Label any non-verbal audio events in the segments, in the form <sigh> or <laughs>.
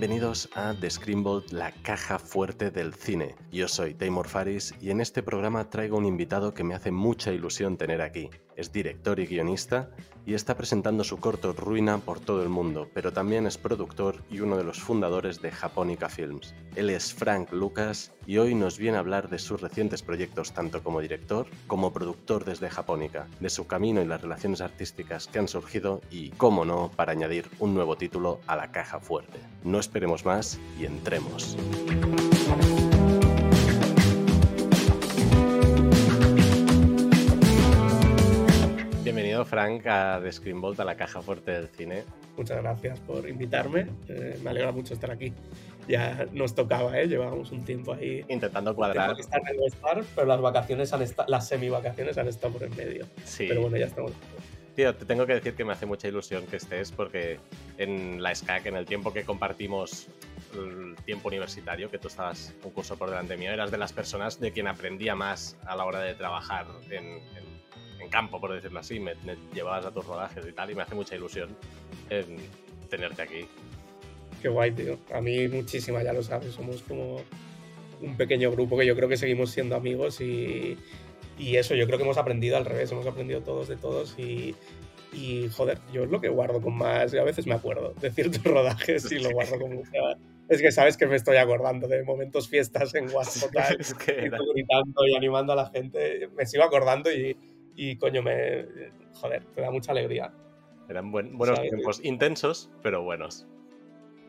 Bienvenidos a The la caja fuerte del cine. Yo soy Taymor Faris y en este programa traigo un invitado que me hace mucha ilusión tener aquí. Es director y guionista y está presentando su corto Ruina por todo el mundo, pero también es productor y uno de los fundadores de Japonica Films. Él es Frank Lucas y hoy nos viene a hablar de sus recientes proyectos tanto como director como productor desde Japonica, de su camino y las relaciones artísticas que han surgido y, cómo no, para añadir un nuevo título a la caja fuerte. No esperemos más y entremos. Bienvenido Frank a The Screenbolt, a la caja fuerte del cine. Muchas gracias por invitarme, eh, me alegra mucho estar aquí. Ya nos tocaba, ¿eh? llevábamos un tiempo ahí. Intentando cuadrar. Estar, estar, pero las vacaciones han estado, las semi-vacaciones han estado por en medio. Sí. Pero bueno, ya estamos. Tío, te tengo que decir que me hace mucha ilusión que estés porque en la SCAC, en el tiempo que compartimos el tiempo universitario, que tú estabas un curso por delante mío, eras de las personas de quien aprendía más a la hora de trabajar en, en, en campo, por decirlo así. Me, me, llevabas a tus rodajes y tal, y me hace mucha ilusión en tenerte aquí. Qué guay, tío. A mí muchísima, ya lo sabes. Somos como un pequeño grupo que yo creo que seguimos siendo amigos y, y eso, yo creo que hemos aprendido al revés, hemos aprendido todos de todos y, y joder, yo es lo que guardo con más, y a veces me acuerdo de ciertos rodajes y lo guardo con mucha... Es que sabes que me estoy acordando de momentos fiestas en WhatsApp <laughs> es que gritando y animando a la gente, me sigo acordando y, y coño, me... Joder, te da mucha alegría. Eran buen, buenos ¿sabes? tiempos, intensos, pero buenos.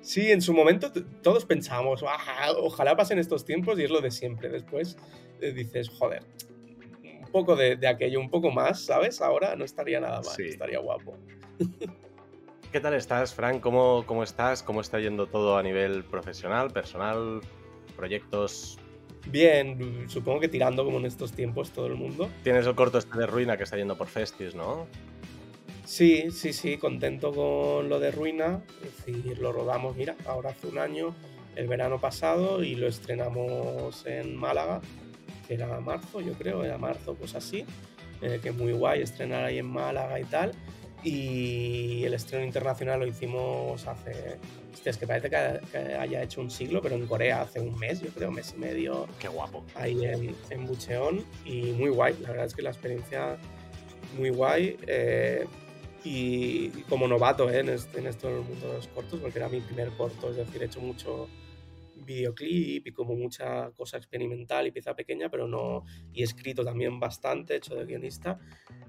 Sí, en su momento todos pensábamos, ojalá pasen estos tiempos y es lo de siempre. Después eh, dices, joder, un poco de, de, aquello, un poco más, ¿sabes? Ahora no estaría nada mal, sí. estaría guapo. <laughs> ¿Qué tal estás, Frank? ¿Cómo, ¿Cómo estás? ¿Cómo está yendo todo a nivel profesional, personal, proyectos? Bien, supongo que tirando como en estos tiempos todo el mundo. Tienes el corto este de Ruina que está yendo por Festis, ¿no? Sí, sí, sí, contento con lo de Ruina. Es decir, lo rodamos, mira, ahora hace un año, el verano pasado, y lo estrenamos en Málaga que era marzo, yo creo, era marzo, pues así, eh, que muy guay estrenar ahí en Málaga y tal. Y el estreno internacional lo hicimos hace, hostia, es que parece que, que, haya hecho un siglo, pero en Corea hace un mes, yo creo, mes y medio. Qué guapo. Ahí en, en Bucheon y muy guay, la verdad es que la experiencia muy guay. Eh, y como novato eh, en, este, en esto del mundo de los cortos, porque era mi primer corto, es decir, he hecho mucho, videoclip y como mucha cosa experimental y pieza pequeña, pero no. Y he escrito también bastante, hecho de guionista,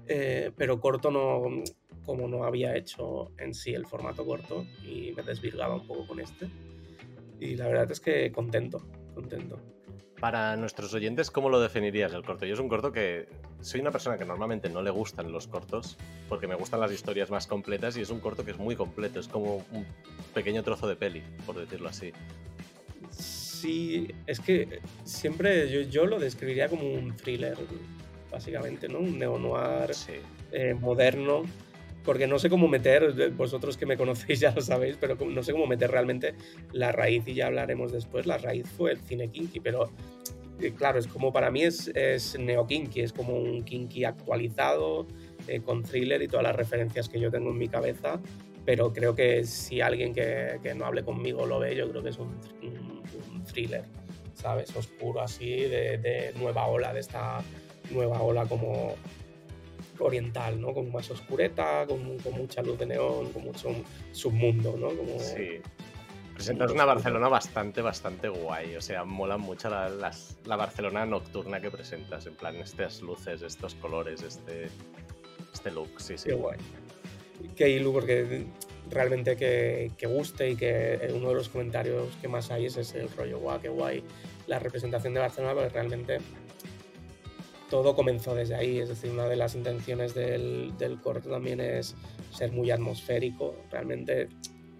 eh, pero corto no. Como no había hecho en sí el formato corto y me desvirgaba un poco con este. Y la verdad es que contento, contento. Para nuestros oyentes, ¿cómo lo definirías el corto? Yo es un corto que soy una persona que normalmente no le gustan los cortos porque me gustan las historias más completas y es un corto que es muy completo, es como un pequeño trozo de peli, por decirlo así. Sí, es que siempre yo, yo, lo describiría como un thriller, básicamente, ¿no? Un neo-noir sí. eh, moderno, porque no sé cómo meter, vosotros que me conocéis ya lo sabéis, pero no sé cómo meter realmente la raíz, y ya hablaremos después, la raíz fue el cine kinky, pero eh, claro, es como para mí es, es neo-kinky, es como un kinky actualizado, eh, con thriller y todas las referencias que yo tengo en mi cabeza, pero creo que si alguien que, que, no hable conmigo lo ve, yo creo que es un, un, un thriller, ¿sabes? Oscuro así, de, de, nueva ola, de esta nueva ola como oriental, ¿no? Como más oscureta, con, con mucha luz de neón, con mucho submundo, ¿no? Como... Sí. Presentas una Barcelona bastante, bastante guay. O sea, mola mucho la, Barcelona nocturna que presentas. En plan, estas luces, estos colores, este, este look. Sí, sí. Qué guay que Ilu, porque realmente que, que, guste y que uno de los comentarios que más hay es ese el rollo, guau, qué guay la representación de Barcelona, porque realmente todo comenzó desde ahí, es decir, una de las intenciones del, del corto también es ser muy atmosférico, realmente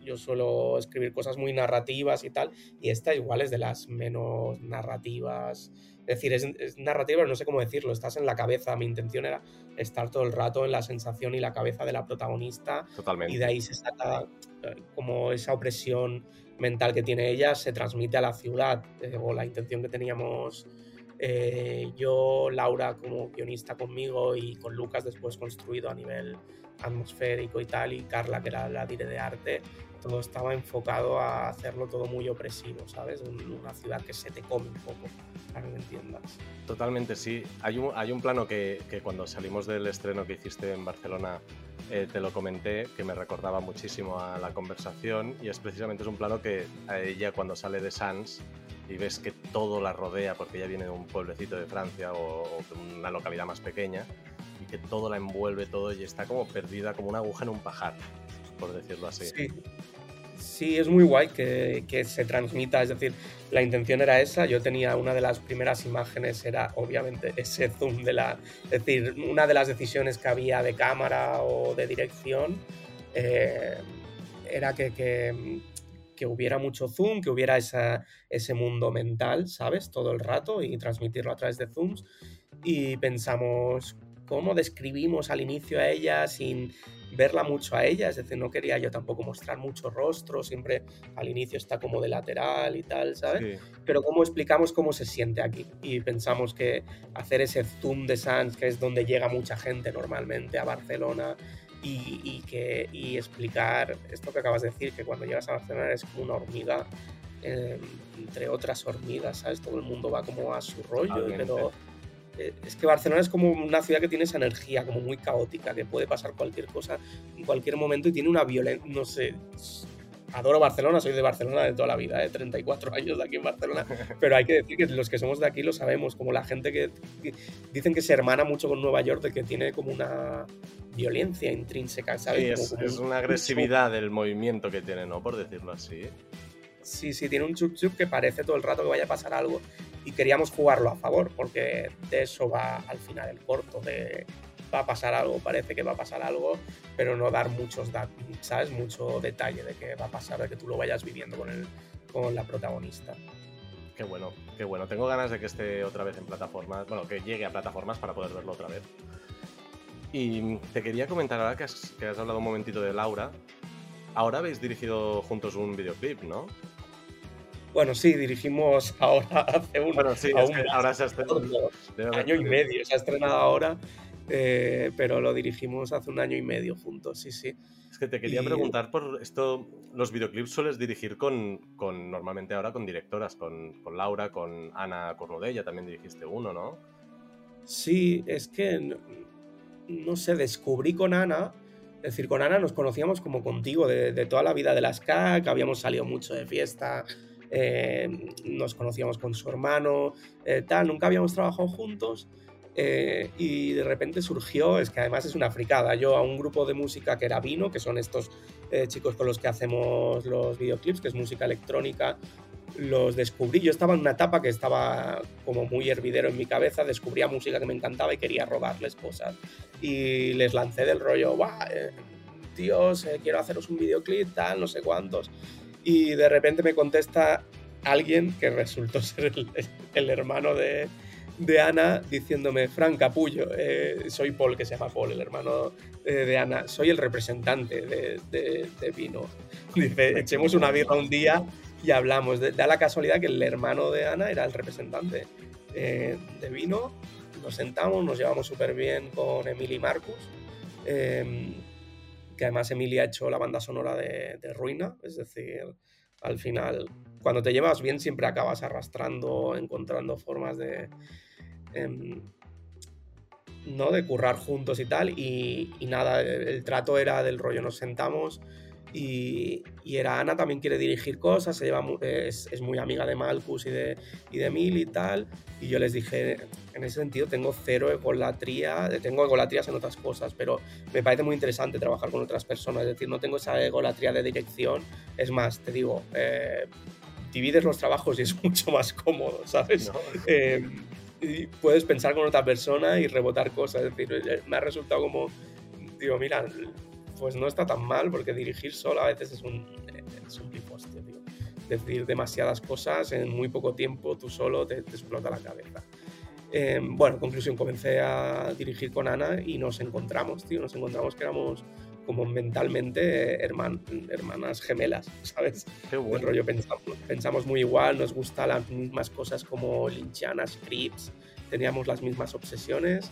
yo suelo escribir cosas muy narrativas y tal, y esta igual es de las menos narrativas, es decir, es, es, narrativa, pero no sé cómo decirlo, estás en la cabeza. Mi intención era estar todo el rato en la sensación y la cabeza de la protagonista. Totalmente. Y de ahí se saca como esa opresión mental que tiene ella, se transmite a la ciudad, eh, o la intención que teníamos Eh, yo, Laura como guionista conmigo y con Lucas después construido a nivel atmosférico y tal, y Carla que era la dire de arte, todo estaba enfocado a hacerlo todo muy opresivo, ¿sabes? Una ciudad que se te come un poco, para que me entiendas. Totalmente, sí. Hay un, hay un plano que, que cuando salimos del estreno que hiciste en Barcelona eh, te lo comenté, que me recordaba muchísimo a la conversación y es precisamente es un plano que a ella cuando sale de Sans y ves que todo la rodea porque ella viene de un pueblecito de Francia o, de una localidad más pequeña y que todo la envuelve todo y está como perdida como una aguja en un pajar, por decirlo así. Sí, sí es muy guay que, que, se transmita, es decir, la intención era esa, yo tenía una de las primeras imágenes, era obviamente ese zoom de la, es decir, una de las decisiones que había de cámara o de dirección eh, era que, que, que, hubiera mucho zoom, que hubiera esa, ese mundo mental, ¿sabes? Todo el rato y transmitirlo a través de zooms y pensamos cómo describimos al inicio a ella sin verla mucho a ella, es decir, no quería yo tampoco mostrar mucho rostro, siempre al inicio está como de lateral y tal, ¿sabes? Pero cómo explicamos cómo se siente aquí y pensamos que hacer ese zoom de Sans, que es donde llega mucha gente normalmente a Barcelona, y, que, y explicar esto que acabas de decir, que cuando llegas a Barcelona eres como una hormiga eh, entre otras hormigas, ¿sabes? Todo el mundo va como a su rollo, pero eh, es que Barcelona es como una ciudad que tiene esa energía como muy caótica, que puede pasar cualquier cosa en cualquier momento y tiene una violencia, no sé, adoro Barcelona, soy de Barcelona de toda la vida, de ¿eh? 34 <laughs> años de aquí en Barcelona, pero hay que decir que los que somos de aquí lo sabemos, como la gente que, dicen que se hermana mucho con Nueva York, de que tiene como una violencia intrínseca, ¿sabes? Sí, es, una agresividad del movimiento que tiene, ¿no? Por decirlo así. Sí, sí, tiene un chup chup que parece todo el rato que vaya a pasar algo y queríamos jugarlo a favor porque de eso va al final el corto, de va a pasar algo, parece que va a pasar algo, pero no dar muchos datos, ¿sabes? Mucho detalle de que va a pasar, de que tú lo vayas viviendo con, el, con la protagonista. Qué bueno, qué bueno. Tengo ganas de que esté otra vez en plataformas, bueno, que llegue a plataformas para poder verlo otra vez. Y te quería comentar ahora que has, que has hablado un momentito de Laura. Ahora habéis dirigido juntos un videoclip, ¿no? Bueno, sí, dirigimos ahora <laughs> hace un, bueno, sí, ahora se ha estrenado. <laughs> año y medio, se ha estrenado ahora, eh, pero lo dirigimos hace un año y medio juntos, sí, sí. Es que te quería preguntar por esto, los videoclips sueles dirigir con, con normalmente ahora con directoras, con, con Laura, con Ana Cornudella, también dirigiste uno, ¿no? Sí, es que, no, no sé, descubrí con Ana, es decir, con Ana nos conocíamos como contigo de, de toda la vida de las CAC, habíamos salido mucho de fiesta, eh, nos conocíamos con su hermano, eh, tal, nunca habíamos trabajado juntos. Eh, y de repente surgió, es que además es una fricada, yo a un grupo de música que era Vino, que son estos chicos con los que hacemos los videoclips, que es música electrónica, los descubrí. Yo estaba en una etapa que estaba como muy hervidero en mi cabeza, descubría música que me encantaba y quería robarles cosas. Y les lancé del rollo, ¡guau! tíos, quiero haceros un videoclip, tal, no sé cuántos y de repente me contesta alguien que resultó <laughs> ser el, hermano de, de, Ana diciéndome, Fran Capullo, eh, soy Paul, que se llama Paul, el hermano de, Ana, soy el representante de, de, Vino. <laughs> Dice, echemos una birra un día y hablamos. Da la casualidad que el hermano de Ana era el representante eh, de Vino. Nos sentamos, nos llevamos súper bien con Emily Marcus. Eh, que además Emilia ha hecho la banda sonora de, Ruina, es decir, al final, cuando te llevas bien siempre acabas arrastrando, encontrando formas de... Em, ¿no? De currar juntos y tal, y, y nada, el trato era del rollo, nos sentamos, y, era Ana también quiere dirigir cosas, se lleva, es, es, muy amiga de Malcus y de, y de Mil y tal. Y yo les dije, en ese sentido tengo cero egolatría, tengo egolatrías en otras cosas, pero me parece muy interesante trabajar con otras personas, es decir, no tengo esa egolatría de dirección. Es más, te digo, eh, divides los trabajos y es <laughs> mucho más cómodo, ¿sabes? Eh, y puedes pensar con otra persona y rebotar cosas, es decir, eh, me ha resultado como, digo, mira, pues no está tan mal, porque dirigir solo a veces es un, es un piposte, Decir demasiadas cosas en muy poco tiempo, tú solo te, explota la cabeza. Em, bueno, conclusión, comencé a dirigir con Ana y nos encontramos, tío, nos encontramos que éramos como mentalmente hermanas gemelas, <laughs> ¿sabes? Qué bueno. rollo pensamos, pensamos, muy igual, nos gustan las mismas cosas como linchanas, scripts, teníamos las mismas obsesiones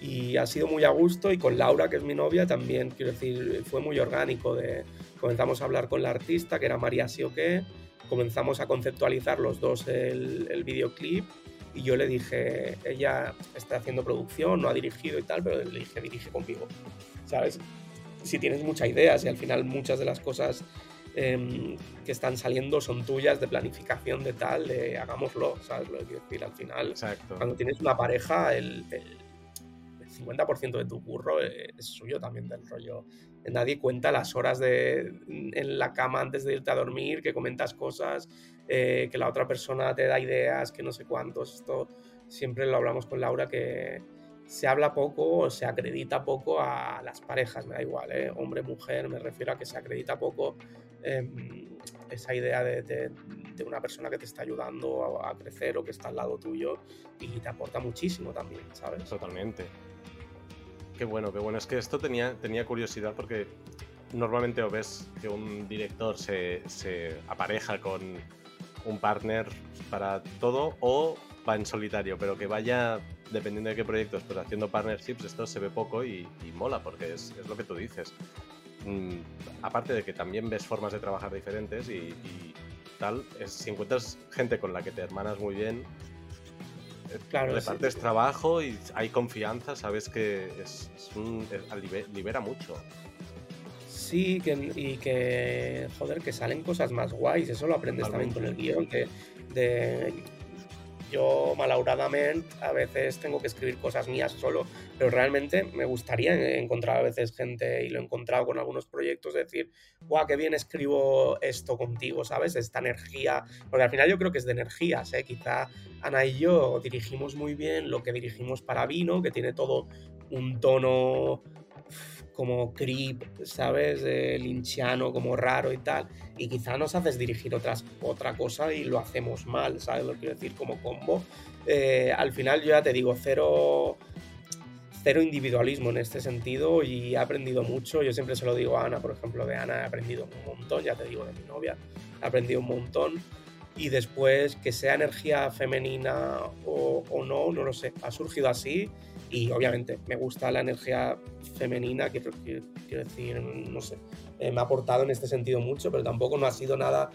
y ha sido muy a gusto y con Laura, que es mi novia, también, quiero decir, fue muy orgánico. De, comenzamos a hablar con la artista, que era María Sioque, comenzamos a conceptualizar los dos el, el videoclip y yo le dije, ella está haciendo producción, no ha dirigido y tal, pero le dije, dirige conmigo, ¿sabes? Si tienes muchas ideas y al final muchas de las cosas em, que están saliendo son tuyas de planificación de tal, de hagámoslo, ¿sabes? Lo que quiero decir, al final, Exacto. cuando tienes una pareja, el, el, 50% de tu curro es suyo también del rollo. Nadie cuenta las horas de, en la cama antes de irte a dormir, que comentas cosas, eh, que la otra persona te da ideas, que no sé cuántos. Esto siempre lo hablamos con Laura, que se habla poco o se acredita poco a las parejas, me da igual, ¿eh? hombre, mujer, me refiero a que se acredita poco eh, esa idea de, de, una persona que te está ayudando a, a, crecer o que está al lado tuyo y te aporta muchísimo también, ¿sabes? Totalmente. Qué bueno, qué bueno. Es que esto tenía, tenía curiosidad porque normalmente o ves que un director se, se apareja con un partner para todo o va en solitario, pero que vaya, dependiendo de qué proyectos, pues haciendo partnerships, esto se ve poco y, y mola, porque es, es, lo que tú dices. Mm, aparte de que también ves formas de trabajar diferentes y, y tal, es, si encuentras gente con la que te hermanas muy bien, claro, repartes sí. trabajo y hay confianza, sabes que es, es un, libera mucho. Sí, que, y que, joder, que salen cosas más guays, eso lo aprendes Totalmente. también con el guion, que de, yo malauradamente a veces tengo que escribir cosas mías solo, pero realmente me gustaría encontrar a veces gente, y lo he encontrado con algunos proyectos, decir, guau, qué bien escribo esto contigo, ¿sabes? Esta energía, porque al final yo creo que es de energías, ¿eh? Quizá Ana y yo dirigimos muy bien lo que dirigimos para Vino, que tiene todo un tono como creep, ¿sabes? Eh, linchiano, como raro y tal. Y quizá nos haces dirigir otras, otra cosa y lo hacemos mal, ¿sabes? Lo quiero decir, como combo. Eh, al final yo ya te digo, cero, cero individualismo en este sentido y he aprendido mucho. Yo siempre se lo digo a Ana, por ejemplo, de Ana he aprendido un montón, ya te digo de mi novia, he aprendido un montón. Y después, que sea energía femenina o, o no, no lo sé, ha surgido así y obviamente me gusta la energía femenina, quiero, quiero decir, no sé, eh, me ha aportado en este sentido mucho, pero tampoco no ha sido nada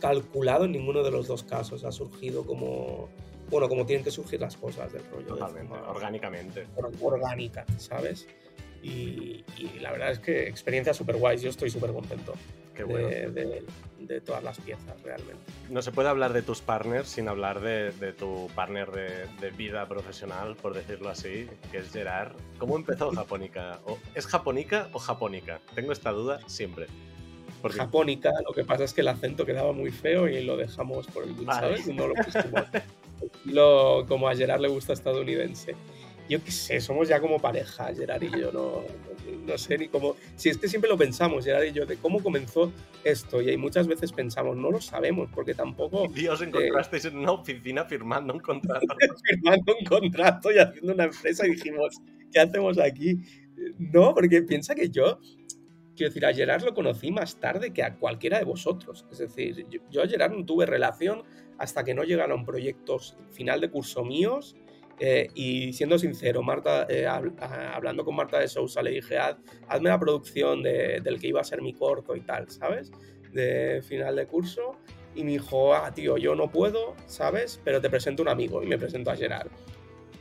calculado en ninguno de los dos casos, ha surgido como, bueno, como tienen que surgir las cosas del rollo. Totalmente, de forma, orgánicamente. Orgánica, ¿sabes? Y, y, la verdad es que experiencia súper guay, yo estoy súper contento bueno. de, todas las piezas realmente. No se puede hablar de tus partners sin hablar de, de tu partner de, vida profesional, por decirlo así, que es Gerard. ¿Cómo empezó <laughs> Japónica? ¿O ¿Es Japónica o Japónica? Tengo esta duda siempre. Porque... Japónica, lo que pasa es que el acento quedaba muy feo y lo dejamos por el vale. ¿sabes? No lo pusimos. <laughs> lo, como a Gerard le gusta estadounidense yo qué sé, somos ya como pareja, Gerard y yo, no, no, no, sé ni cómo. Si es que siempre lo pensamos, Gerard y yo, de cómo comenzó esto, y ahí muchas veces pensamos, no lo sabemos, porque tampoco. Y os encontrasteis eh, en una oficina firmando un contrato. <laughs> firmando un contrato y haciendo una empresa, y dijimos, ¿qué hacemos aquí? No, porque piensa que yo. Quiero decir, a Gerard lo conocí más tarde que a cualquiera de vosotros. Es decir, yo, yo a Gerard no tuve relación hasta que no llegaron proyectos final de curso míos eh, y siendo sincero, Marta, eh, hablando con Marta de Sousa, le dije, Haz, hazme la producción de, del que iba a ser mi corto y tal, ¿sabes? De final de curso. Y me dijo, ah, tío, yo no puedo, ¿sabes? Pero te presento un amigo. Y me presento a Gerard.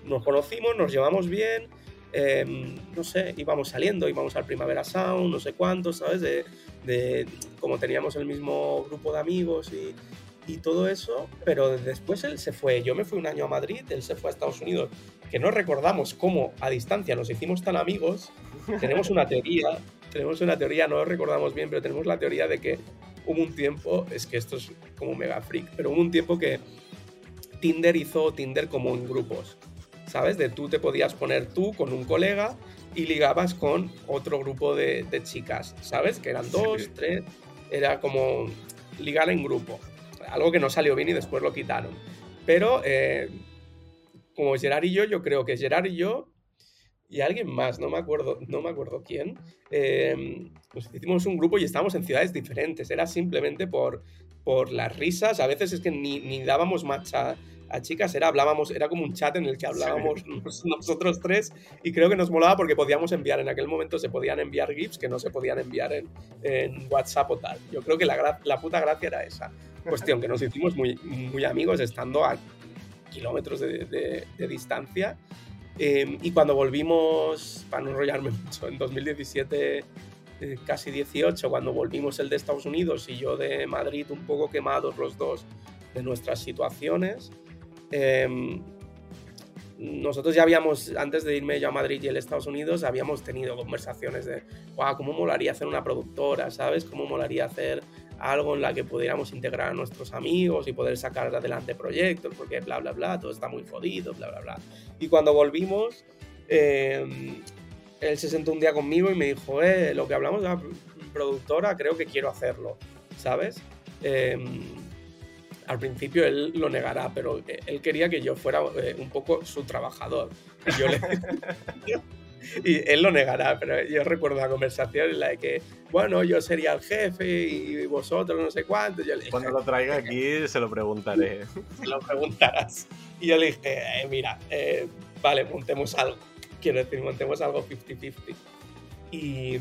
Nos conocimos, nos llevamos bien. Eh, no sé, íbamos saliendo, íbamos al Primavera Sound, no sé cuánto, ¿sabes? De, de como teníamos el mismo grupo de amigos y, y todo eso, pero después él se fue. Yo me fui un año a Madrid, él se fue a Estados Unidos, que no recordamos cómo a distancia nos hicimos tan amigos. <laughs> Tenemos una teoría, tenemos una teoría, no lo recordamos bien, pero tenemos la teoría de que hubo un tiempo, es que esto es como mega freak, pero hubo un tiempo que Tinder hizo Tinder como en grupos, ¿sabes? De tú te podías poner tú con un colega y ligabas con otro grupo de, de chicas, ¿sabes? Que eran dos, tres, era como ligar en grupo algo que no salió bien y después lo quitaron. Pero eh, como Gerard y yo, yo creo que Gerard y yo y alguien más, no me acuerdo, no me acuerdo quién, eh, hicimos un grupo y estábamos en ciudades diferentes. Era simplemente por, por las risas. A veces es que ni, ni dábamos match a, chicas, era, hablábamos, era como un chat en el que hablábamos <laughs> nosotros tres y creo que nos molaba porque podíamos enviar, en aquel momento se podían enviar GIFs que no se podían enviar en, en WhatsApp o tal. Yo creo que la, la puta gracia era esa. Cuestión que nos hicimos muy, muy amigos estando a kilómetros de, de, distancia. Em, y cuando volvimos, para no enrollarme mucho, en 2017, eh, casi 18, cuando volvimos el de Estados Unidos y yo de Madrid, un poco quemados los dos de nuestras situaciones, em, nosotros ya habíamos, antes de irme yo a Madrid y el Estados Unidos, habíamos tenido conversaciones de, wow, ¿cómo molaría hacer una productora? ¿Sabes? ¿Cómo molaría hacer algo en la que pudiéramos integrar a nuestros amigos y poder sacar adelante proyectos, porque bla, bla, bla, todo está muy jodido, bla, bla, bla. Y cuando volvimos, em, él se sentó un día conmigo y me dijo, eh, lo que hablamos de la productora, creo que quiero hacerlo, ¿sabes? Em, al principio él lo negará, pero él quería que yo fuera eh, un poco su trabajador. Y yo le, <laughs> y él lo negará, pero yo recuerdo la conversación en la de que, bueno, yo sería el jefe y vosotros no sé cuánto. Yo le Cuando lo traiga aquí se lo preguntaré. Se lo preguntarás. Y yo le dije, eh, mira, eh, vale, montemos algo. Quiero decir, montemos algo 50-50. Y,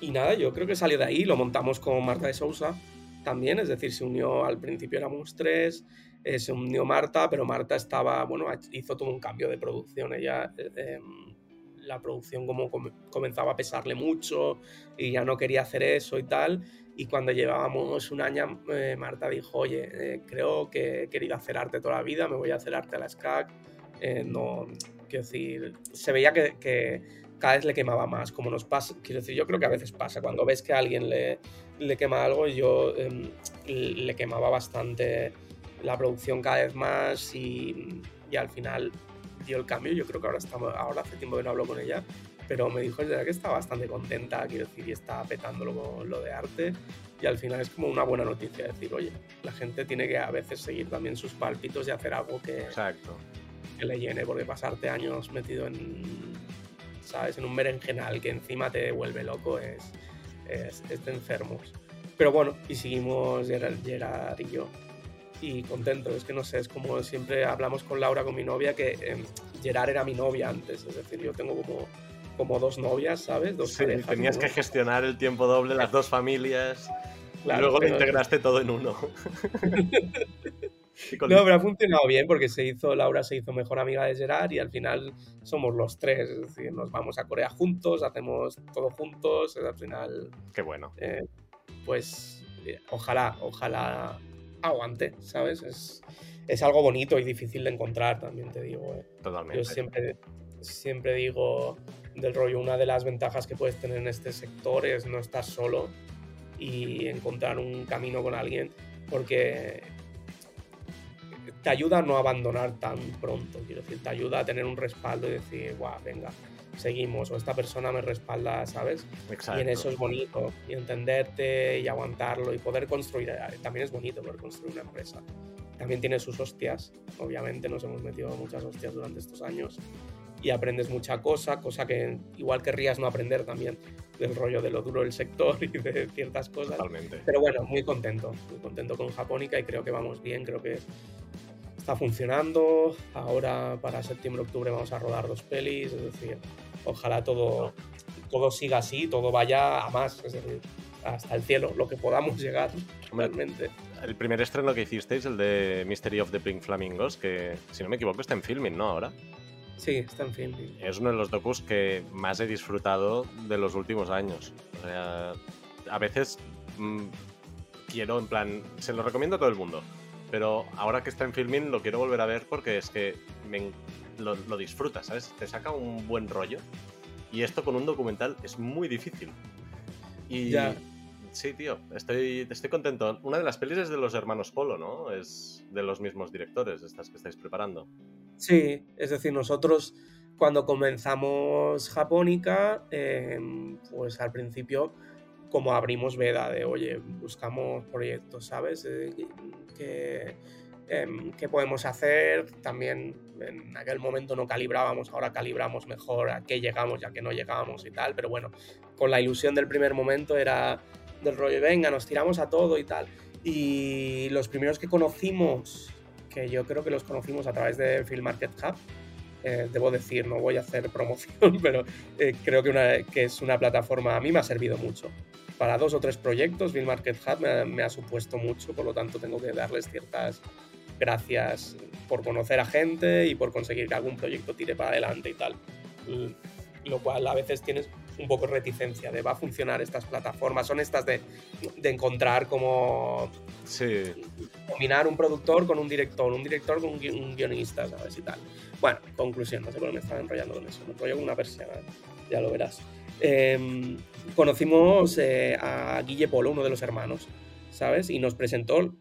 y nada, yo creo que salió de ahí, lo montamos con Marta de Sousa también, es decir, se unió al principio éramos tres, eh, se unió Marta, pero Marta estaba, bueno, hizo todo un cambio de producción, ella em, la producción como comenzaba a pesarle mucho y ya no quería hacer eso y tal. Y cuando llevábamos un año, eh, Marta dijo, oye, eh, creo que he querido hacer arte toda la vida, me voy a hacer arte a la SCAC. Eh, no, quiero decir, se veía que, cada vez le quemaba más, como nos pasa, quiero decir, yo creo que a veces pasa, cuando ves que a alguien le, le quema algo, yo em, le quemaba bastante la producción cada vez más y, y al final dio el cambio. Yo creo que ahora, estamos, ahora hace tiempo que no hablo con ella, pero me dijo que está bastante contenta, quiero decir, y está petándolo con lo de arte. Y al final es como una buena noticia decir, oye, la gente tiene que a veces seguir también sus pálpitos y hacer algo que, Exacto. que le llene, porque pasarte años metido en, ¿sabes? En un berenjenal que encima te vuelve loco es, es, es de enfermos. Pero bueno, y seguimos Gerard, Gerard y yo y contento. Es que no sé, es como siempre hablamos con Laura, con mi novia, que eh, Gerard era mi novia antes. Es decir, yo tengo como, como dos novias, ¿sabes? Dos sí, Tenías que gestionar el tiempo doble, las dos familias. y luego lo integraste todo en uno. <laughs> no, pero ha funcionado bien porque se hizo, Laura se hizo mejor amiga de Gerard y al final somos los tres. Es decir, nos vamos a Corea juntos, hacemos todo juntos. Al final. Qué bueno. Eh, pues eh, ojalá, ojalá aguante, ¿sabes? Es, es algo bonito y difícil de encontrar, también te digo. ¿eh? Totalmente. Yo siempre, siempre digo del rollo, una de las ventajas que puedes tener en este sector es no estar solo y encontrar un camino con alguien, porque te ayuda a no abandonar tan pronto, quiero decir, te ayuda a tener un respaldo y decir, guau, venga, seguimos, o esta persona me respalda, ¿sabes? Exacto. Y en eso es bonito, y entenderte y aguantarlo y poder construir, eh, también es bonito poder construir una empresa. También tiene sus hostias, obviamente nos hemos metido muchas hostias durante estos años y aprendes mucha cosa, cosa que igual querrías no aprender también del rollo de lo duro del sector <laughs> y de ciertas cosas. Totalmente. Pero bueno, muy contento, muy contento con Japónica y creo que vamos bien, creo que está funcionando. Ahora para septiembre-octubre vamos a rodar dos pelis, es decir, ojalá todo, todo siga así, todo vaya a más, es decir, hasta el cielo, lo que podamos llegar realmente. El primer estreno que hicisteis, el de Mystery of the Pink Flamingos, que si no me equivoco está en filming, ¿no? Ahora. Sí, está en filming. Es uno de los docus que más he disfrutado de los últimos años. O sea, a veces mmm, quiero, en plan, se lo recomiendo a todo el mundo, pero ahora que está en filming lo quiero volver a ver porque es que me, lo, lo disfrutas, ¿sabes? Te saca un buen rollo. Y esto con un documental es muy difícil. Y Ya. sí, tío, estoy, estoy contento. Una de las pelis es de los hermanos Polo, ¿no? Es de los mismos directores, estas que estáis preparando. Sí, es decir, nosotros cuando comenzamos Japónica, eh, pues al principio como abrimos veda de, oye, buscamos proyectos, ¿sabes? Que, em, qué podemos hacer. También en aquel momento no calibrábamos, ahora calibramos mejor a qué llegamos ya que no llegamos y tal. Pero bueno, con la ilusión del primer momento era del rollo, venga, nos tiramos a todo y tal. Y los primeros que conocimos, que yo creo que los conocimos a través de Film Market Hub, eh, debo decir, no voy a hacer promoción, <laughs> pero eh, creo que, una, que, es una plataforma, a mí me ha servido mucho. Para dos o tres proyectos, Film Market Hub me ha supuesto mucho, por lo tanto tengo que darles ciertas gracias por conocer a gente y por conseguir que algún proyecto tire para adelante y tal. Lo cual a veces tienes un poco reticencia de va a funcionar estas plataformas, son estas de, de encontrar como sí. combinar un productor con un director, un director con un, guionista, ¿sabes? Y tal. Bueno, conclusión, no sé por qué me estaba enrollando con eso, me enrollo con una persiana, ya lo verás. Eh, conocimos eh, a Guille Polo, uno de los hermanos, ¿sabes? Y nos presentó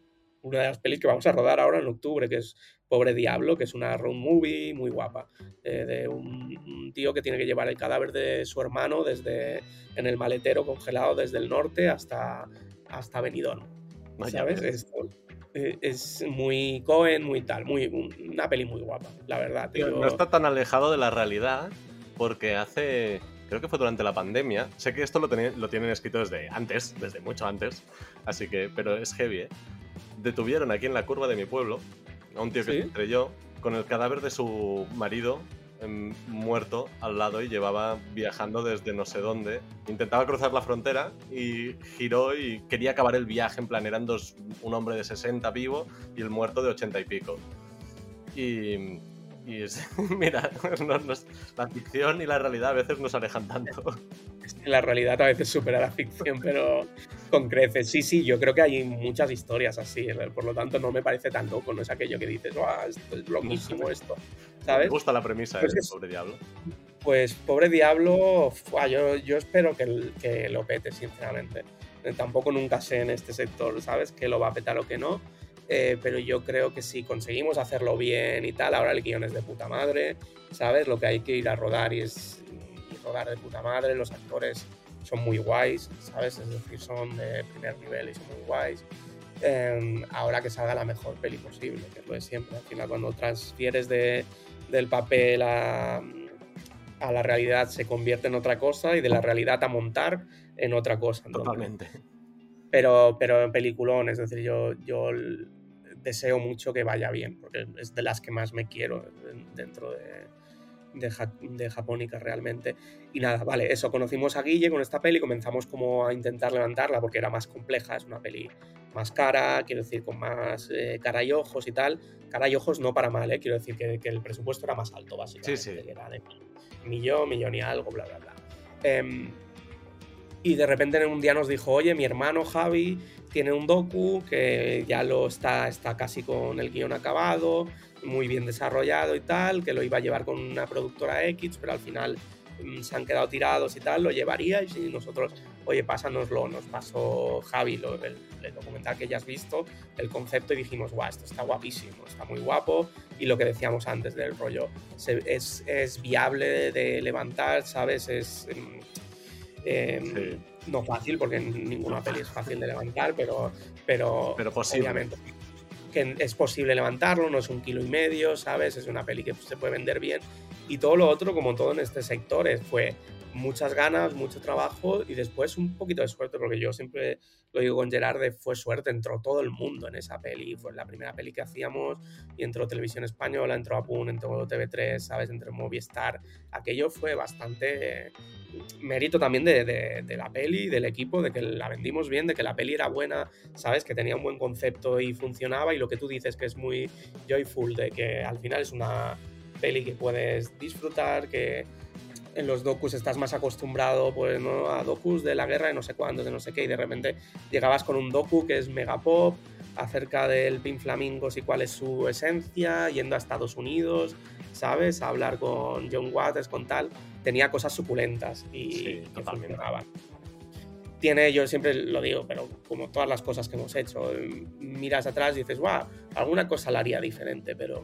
una de las pelis que vamos a rodar ahora en octubre, que es Pobre Diablo, que es una road movie muy guapa, eh, de un, un, tío que tiene que llevar el cadáver de su hermano desde en el maletero congelado desde el norte hasta, hasta Benidorm. ¿Sabes? Es, eh, es, muy Cohen, muy tal, muy, una peli muy guapa, la verdad. Tío. No está tan alejado de la realidad porque hace creo que fue durante la pandemia. Sé que esto lo, ten, lo, tienen escrito desde antes, desde mucho antes, así que, pero es heavy, ¿eh? Detuvieron aquí en la curva de mi pueblo a un tío que ¿Sí? se estrelló con el cadáver de su marido eh, muerto al lado y llevaba viajando desde no sé dónde. Intentaba cruzar la frontera y giró y quería acabar el viaje. En plan, eran dos, un hombre de 60 vivo y el muerto de 80 y pico. Y, y es, <laughs> mira, <laughs> la ficción y la realidad a veces nos alejan tanto. La realidad a veces supera la ficción, pero con creces. Sí, sí, yo creo que hay muchas historias así, por lo tanto no me parece tan loco, no es aquello que dices, esto es loquísimo <laughs> esto, ¿sabes? Me gusta la premisa pues de es, Pobre Diablo. Pues Pobre Diablo, fua, yo, yo espero que, que lo pete, sinceramente. Tampoco nunca sé en este sector, ¿sabes? Que lo va a petar o que no eh, pero yo creo que si conseguimos hacerlo bien y tal, ahora el guion es de puta madre, ¿sabes? Lo que hay que ir a rodar y es y rodar de puta madre, los actores son muy guays, ¿sabes? Es decir, son de primer nivel y son muy guays. Eh, ahora que salga la mejor peli posible, que es lo de siempre. Al final, cuando transfieres de, del papel a, a, la realidad, se convierte en otra cosa y de la realidad a montar en otra cosa. Entonces, Totalmente. Pero, pero en peliculón, es decir, yo, yo deseo mucho que vaya bien, porque es de las que más me quiero dentro de, de, de Japónica realmente. Y nada, vale, eso, conocimos a Guille con esta peli, comenzamos como a intentar levantarla porque era más compleja, es una peli más cara, quiero decir, con más eh, cara y ojos y tal. Cara y ojos no para mal, ¿eh? quiero decir que, que, el presupuesto era más alto, básicamente, sí, sí. que era de millón, millón y algo, bla, bla, bla. Eh, y de repente un día nos dijo, oye, mi hermano Javi tiene un docu que ya lo está, está casi con el guion acabado, muy bien desarrollado y tal, que lo iba a llevar con una productora X, pero al final mmm, se han quedado tirados y tal, lo llevaría y nosotros, oye, pásanoslo, nos pasó Javi lo, el, el, documental que ya has visto, el concepto y dijimos, guau, esto está guapísimo, está muy guapo y lo que decíamos antes del rollo, es, es, viable de levantar, ¿sabes? Es... Eh, sí. No fácil, porque ninguna peli es fácil de levantar, pero, pero, pero posible. obviamente que es posible levantarlo, no es un kilo y medio, ¿sabes? Es una peli que se puede vender bien. Y todo lo otro, como todo en este sector, fue muchas ganas, mucho trabajo y después un poquito de suerte, porque yo siempre lo digo con Gerard, fue suerte, entró todo el mundo en esa peli, fue la primera peli que hacíamos y entró Televisión Española, entró Apun, entró TV3, ¿sabes? Entró Movistar, aquello fue bastante mérito también de, de, la peli, del equipo, de que la vendimos bien, de que la peli era buena, ¿sabes? Que tenía un buen concepto y funcionaba y lo que tú dices que es muy joyful, de que al final es una peli que puedes disfrutar, que en los docus estás más acostumbrado pues, ¿no? a docus de la guerra de no sé cuándo, de no sé qué, y de repente llegabas con un docu que es mega pop acerca del Pin Flamingos y cuál es su esencia, yendo a Estados Unidos, ¿sabes? A hablar con John Waters, con tal. Tenía cosas suculentas y sí, que funcionaban. Tiene, yo siempre lo digo, pero como todas las cosas que hemos hecho, miras atrás y dices, wow, alguna cosa la haría diferente, pero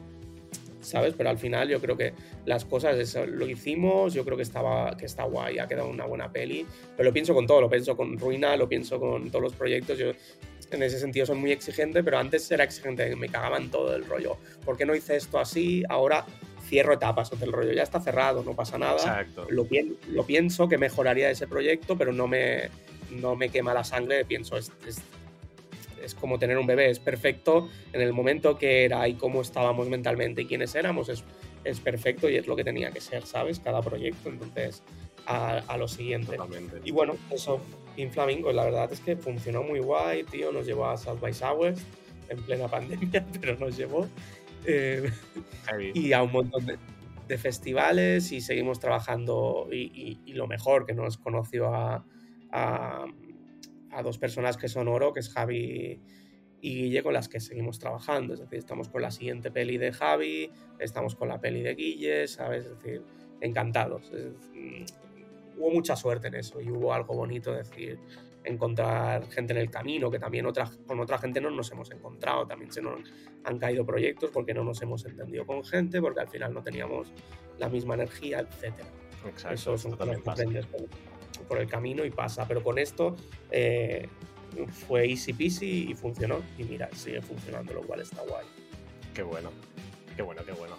¿sabes? Pero al final yo creo que las cosas, eso, lo hicimos, yo creo que, estaba, que está guay, ha quedado una buena peli, pero lo pienso con todo, lo pienso con Ruina, lo pienso con todos los proyectos, yo en ese sentido soy muy exigente, pero antes era exigente, me cagaban todo el rollo. ¿Por qué no hice esto así? Ahora cierro etapas del rollo, ya está cerrado, no pasa nada. Exacto. Lo, lo pienso que mejoraría ese proyecto, pero no me, no me quema la sangre, pienso, es, es, es, como tener un bebé, es perfecto en el momento que era y cómo estábamos mentalmente y quiénes éramos, es, es perfecto y es lo que tenía que ser, ¿sabes? Cada proyecto, entonces a, a lo siguiente. Totalmente. Y bueno, eso, Inflamingo, la verdad es que funcionó muy guay, tío, nos llevó a South by Southwest en plena <laughs> pandemia, pero nos llevó. Eh, y a un montón de, de, festivales y seguimos trabajando y, y, y, lo mejor que nos conoció a, a, a, dos personas que son oro, que es Javi y Guille, con las que seguimos trabajando. Es decir, estamos con la siguiente peli de Javi, estamos con la peli de Guille, ¿sabes? Es decir, encantados. Es, hubo mucha suerte en eso y hubo algo bonito, es decir, encontrar gente en el camino, que también otra, con otra gente no nos hemos encontrado, también se nos han caído proyectos porque no nos hemos entendido con gente, porque al final no teníamos la misma energía, etc. Exacto, eso son cosas que aprendes por, el camino y pasa, pero con esto eh, fue easy peasy y funcionó, y mira, sigue funcionando, lo cual está guay. Qué bueno, qué bueno, qué bueno.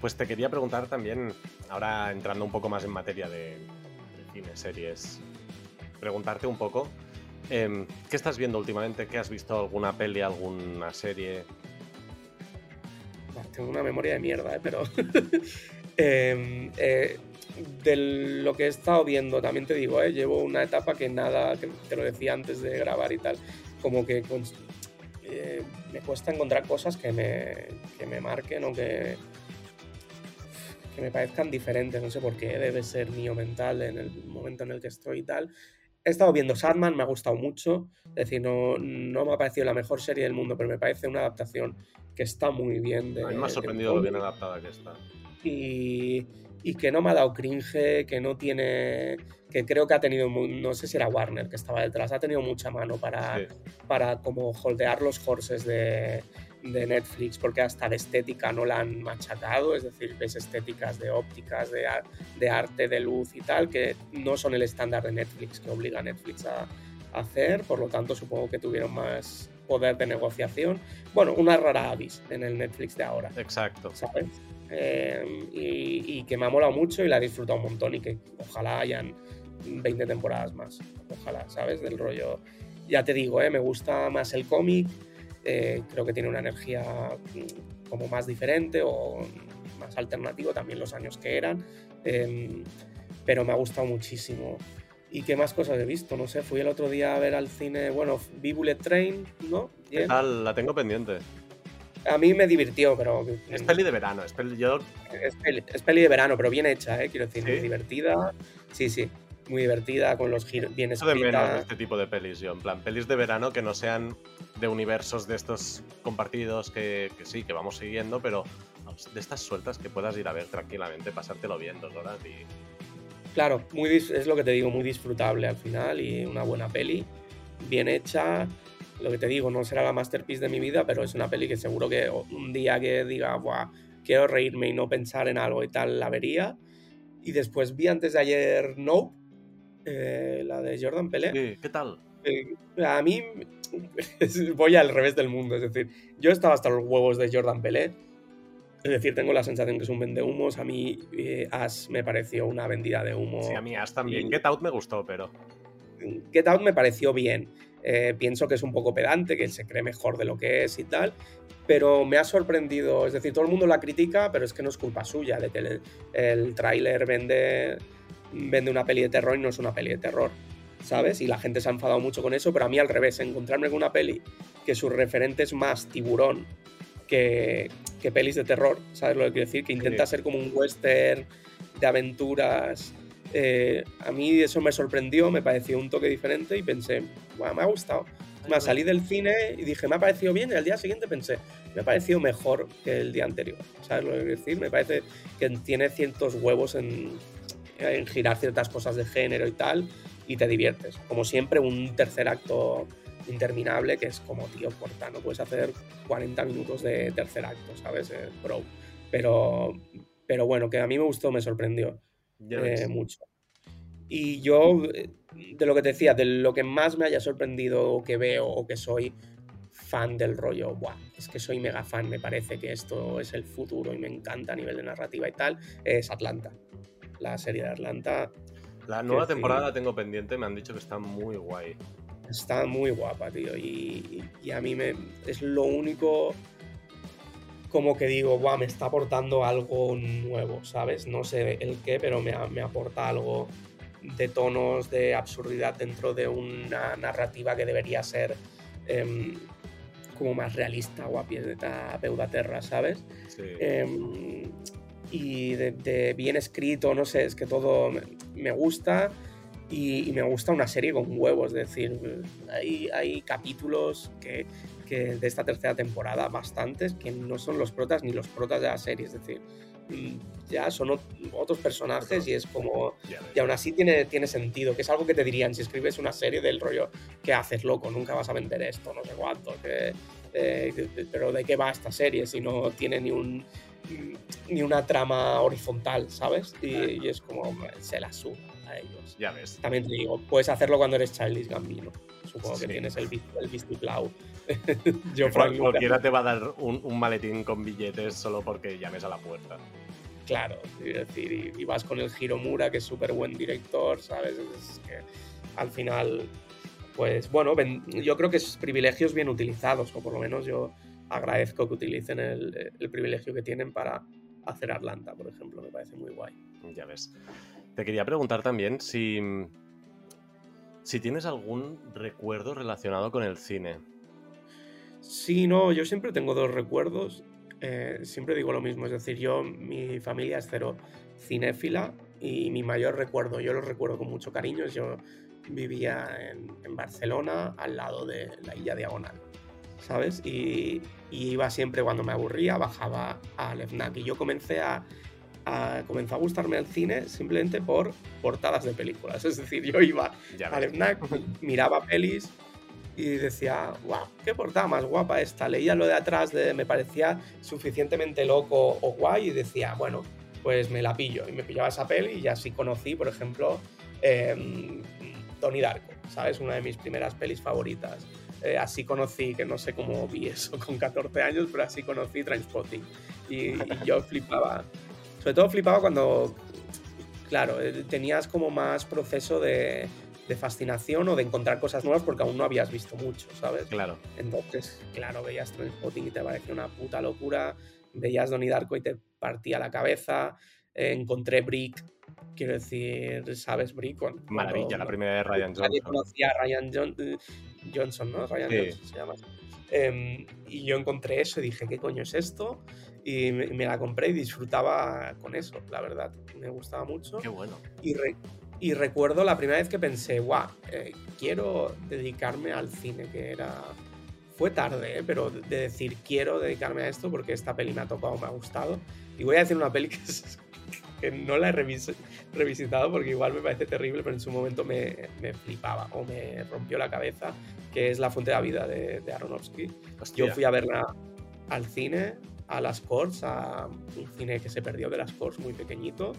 Pues te quería preguntar también, ahora entrando un poco más en materia de, cine, series, preguntarte un poco, eh, ¿qué estás viendo últimamente? ¿Qué has visto? ¿Alguna peli, alguna serie? Tengo una memoria de mierda, ¿eh? pero <laughs> eh, eh, de lo que he estado viendo, también te digo, ¿eh? llevo una etapa que nada, que te lo decía antes de grabar y tal, como que con, eh, me cuesta encontrar cosas que me, que me marquen o que, que me parezcan diferentes, no sé por qué, debe ser mío mental en el momento en el que estoy y tal. He estado viendo Sandman, me ha gustado mucho, es decir, no, no me ha parecido la mejor serie del mundo, pero me parece una adaptación que está muy bien. De, a mí me ha sorprendido lo bien adaptada que está. Y, y, que no me ha dado cringe, que no tiene, que creo que ha tenido, no sé si era Warner que estaba detrás, ha tenido mucha mano para, sí. para como holdear los horses de, de Netflix porque hasta de estética no la han machacado, es decir, ves estéticas de ópticas, de, de arte, de luz y tal, que no son el estándar de Netflix que obliga a Netflix a, a, hacer, por lo tanto supongo que tuvieron más poder de negociación. Bueno, una rara avis en el Netflix de ahora. Exacto. ¿Sabes? Eh, y, y, que me ha molado mucho y la he disfrutado un montón y que ojalá hayan 20 temporadas más. Ojalá, ¿sabes? Del rollo. Ya te digo, ¿eh? me gusta más el cómic, eh, creo que tiene una energía como más diferente o más alternativo también los años que eran, eh, pero me ha gustado muchísimo. ¿Y qué más cosas he visto? No sé, fui el otro día a ver al cine, bueno, vi Bullet Train, ¿no? La tengo pendiente. A mí me divirtió, pero... Es peli de verano, es peli, yo... es peli, es peli de verano, pero bien hecha, ¿eh? Quiero decir, ¿Sí? divertida. Sí, sí muy divertida, con los giros bien escrita. de menos de este tipo de pelis, yo, en plan, pelis de verano que no sean de universos de estos compartidos que, que sí, que vamos siguiendo, pero de estas sueltas que puedas ir a ver tranquilamente, pasártelo bien dos horas y... Claro, muy es lo que te digo, muy disfrutable al final y una buena peli, bien hecha. Lo que te digo, no será la masterpiece de mi vida, pero es una peli que seguro que un día que diga, Buah, quiero reírme y no pensar en algo y tal, la vería. Y después vi antes de ayer Nope, eh, la de Jordan Pelé. Sí, ¿Qué tal? Eh, a mí <laughs> voy al revés del mundo, es decir, yo estaba hasta los huevos de Jordan Pelé. Es decir, tengo la sensación que es un vende humos. A mí eh, Ash me pareció una vendida de humo. Sí, a mí Ash también. Y... Get Out me gustó, pero. Get Out me pareció bien. Eh, pienso que es un poco pedante, que se cree mejor de lo que es y tal. Pero me ha sorprendido. Es decir, todo el mundo la critica, pero es que no es culpa suya de que el, el tráiler vende vende una peli de terror y no es una peli de terror, ¿sabes? Y la gente se ha enfadado mucho con eso, pero a mí al revés, encontrarme con una peli que su referente es más tiburón que, que pelis de terror, ¿sabes lo que quiero decir? Que intenta ser como un western de aventuras. Eh, a mí eso me sorprendió, me pareció un toque diferente y pensé, bueno, me ha gustado. Me salí del cine y dije, me ha parecido bien, y al día siguiente pensé, me ha parecido mejor que el día anterior. ¿Sabes lo que quiero decir? Me parece que tiene cientos huevos en, en girar ciertas cosas de género y tal, y te diviertes. Como siempre, un tercer acto interminable que es como, tío, corta, no puedes hacer 40 minutos de tercer acto, ¿sabes? Eh, bro. Pero, pero bueno, que a mí me gustó, me sorprendió eh, mucho. Y yo, eh, de lo que te decía, de lo que más me haya sorprendido o que veo o que soy fan del rollo, Buah, es que soy mega fan, me parece que esto es el futuro y me encanta a nivel de narrativa y tal, es Atlanta. La serie de Atlanta. La nueva temporada la tengo pendiente, me han dicho que está muy guay. Está muy guapa, tío. Y, y a mí me, es lo único como que digo, Buah, me está aportando algo nuevo, ¿sabes? No sé el qué, pero me, me aporta algo de tonos de absurdidad dentro de una narrativa que debería ser em, como más realista o a pie de peudaterra, ¿sabes? Sí. Em, y de, bien escrito, no sé, es que todo me, gusta y, me gusta una serie con huevos, es decir, hay, capítulos que, que de esta tercera temporada, bastantes, que no son los protas ni los protas de la serie, es decir, mm, ya son otros personajes y es como... Y aún así tiene, tiene sentido, que es algo que te dirían si escribes una serie del rollo, ¿qué haces, loco? Nunca vas a vender esto, no sé cuánto, eh, pero ¿de qué va esta serie si no tiene ni un ni una trama horizontal, ¿sabes? Y, es como se la suba a ellos. Ya ves. También te digo, puedes hacerlo cuando eres Childish Gambino. Supongo que tienes el, el vistiplau. <laughs> Yo, cualquiera te va a dar un, maletín con billetes solo porque llames a la puerta. Claro, es decir, y, vas con el Hiromura, que es súper buen director, ¿sabes? Es que al final, pues bueno, yo creo que es privilegios bien utilizados, o por lo menos yo agradezco que utilicen el, el privilegio que tienen para hacer Atlanta, por ejemplo, me parece muy guay. Ya ves. Te quería preguntar también si, si tienes algún recuerdo relacionado con el cine. Sí, no, yo siempre tengo dos recuerdos. Eh, siempre digo lo mismo, es decir, yo, mi familia es cero cinéfila y mi mayor recuerdo, yo lo recuerdo con mucho cariño, yo vivía en, Barcelona al lado de la Isla Diagonal, ¿sabes? Y, iba siempre cuando me aburría, bajaba al FNAC y yo comencé a, a, comenzó a gustarme el cine simplemente por portadas de películas, es decir, yo iba al FNAC, miraba pelis y decía, wow, qué portada más guapa esta. Leía lo de atrás, de, me parecía suficientemente loco o guay y decía, bueno, pues me la pillo. Y me pillaba esa peli y así conocí, por ejemplo, eh, Tony Darko, ¿sabes? Una de mis primeras pelis favoritas. Eh, así conocí, que no sé cómo vi eso con 14 años, pero así conocí Trainspotting. Y, y yo flipaba. Sobre todo flipaba cuando, claro, eh, tenías como más proceso de de fascinación o de encontrar cosas nuevas porque aún no habías visto mucho, ¿sabes? Claro. Entonces, claro, veías Transpotting y te parecía una puta locura, veías Donnie Darko y te partía la cabeza, eh, encontré Brick, quiero decir, ¿sabes? Brick. Maravilla, la primera de Ryan Johnson. Nadie conocía a Ryan eh, Johnson, ¿no? Ryan Johnson se llama. Em, y yo encontré eso y dije, ¿qué coño es esto? Y me, la compré y disfrutaba con eso, la verdad. Me gustaba mucho. Qué bueno. Y, y recuerdo la primera vez que pensé, guau, eh, quiero dedicarme al cine, que era... Fue tarde, ¿eh? pero de decir, quiero dedicarme a esto porque esta peli me ha tocado, me ha gustado. Y voy a decir una peli <laughs> que, no la he revisitado porque igual me parece terrible, pero en su momento me, me, flipaba o me rompió la cabeza, que es La Fuente de la Vida de, de Aronofsky. Yo fui a verla al cine, a las Corts, a un cine que se perdió de las Corts muy pequeñito